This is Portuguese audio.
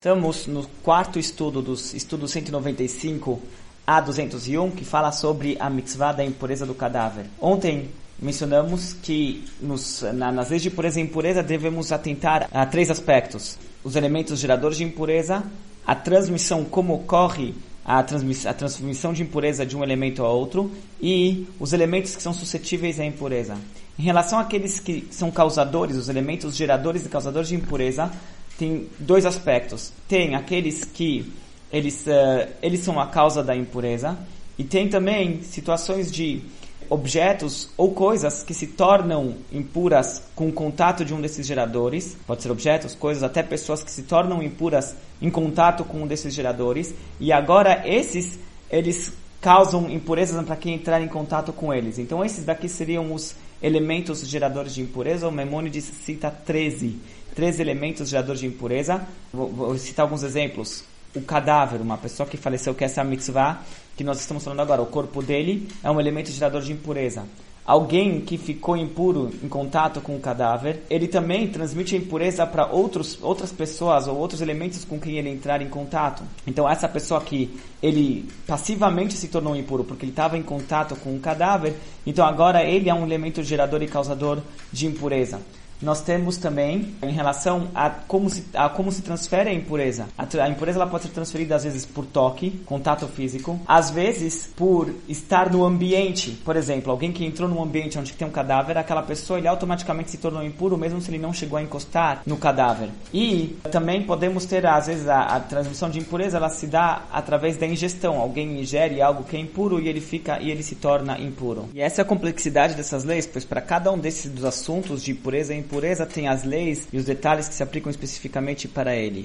Estamos no quarto estudo dos estudos 195 a 201, que fala sobre a mitzvah da impureza do cadáver. Ontem mencionamos que nos, na, nas leis de pureza e impureza devemos atentar a três aspectos: os elementos geradores de impureza, a transmissão, como ocorre a, a transmissão de impureza de um elemento a outro, e os elementos que são suscetíveis à impureza. Em relação àqueles que são causadores, os elementos geradores e causadores de impureza, tem dois aspectos. Tem aqueles que eles, uh, eles são a causa da impureza e tem também situações de objetos ou coisas que se tornam impuras com o contato de um desses geradores. Pode ser objetos, coisas, até pessoas que se tornam impuras em contato com um desses geradores. E agora esses, eles causam impurezas para quem entrar em contato com eles. Então esses daqui seriam os elementos geradores de impureza. O Memônides cita 13 três elementos geradores de impureza. Vou, vou, citar alguns exemplos. O cadáver, uma pessoa que faleceu, que essa é a mitzvah que nós estamos falando agora. O corpo dele é um elemento gerador de impureza. Alguém que ficou impuro em contato com o cadáver, ele também transmite a impureza para outras pessoas ou outros elementos com quem ele entrar em contato. Então, essa pessoa que ele passivamente se tornou impuro porque ele estava em contato com o cadáver, então agora ele é um elemento gerador e causador de impureza nós temos também em relação a como se, a como se transfere a impureza. A, a, impureza ela pode ser transferida às vezes por toque, contato físico, às vezes por estar no ambiente. Por exemplo, alguém que entrou num ambiente onde tem um cadáver, aquela pessoa ele automaticamente se tornou impuro mesmo se ele não chegou a encostar no cadáver. E também podemos ter às vezes a, a transmissão de impureza ela se dá através da ingestão. Alguém ingere algo que é impuro e ele fica e ele se torna impuro. E essa é a complexidade dessas leis, pois para cada um desses dos assuntos de impureza e impureza tem as leis e os detalhes que se aplicam especificamente para ele.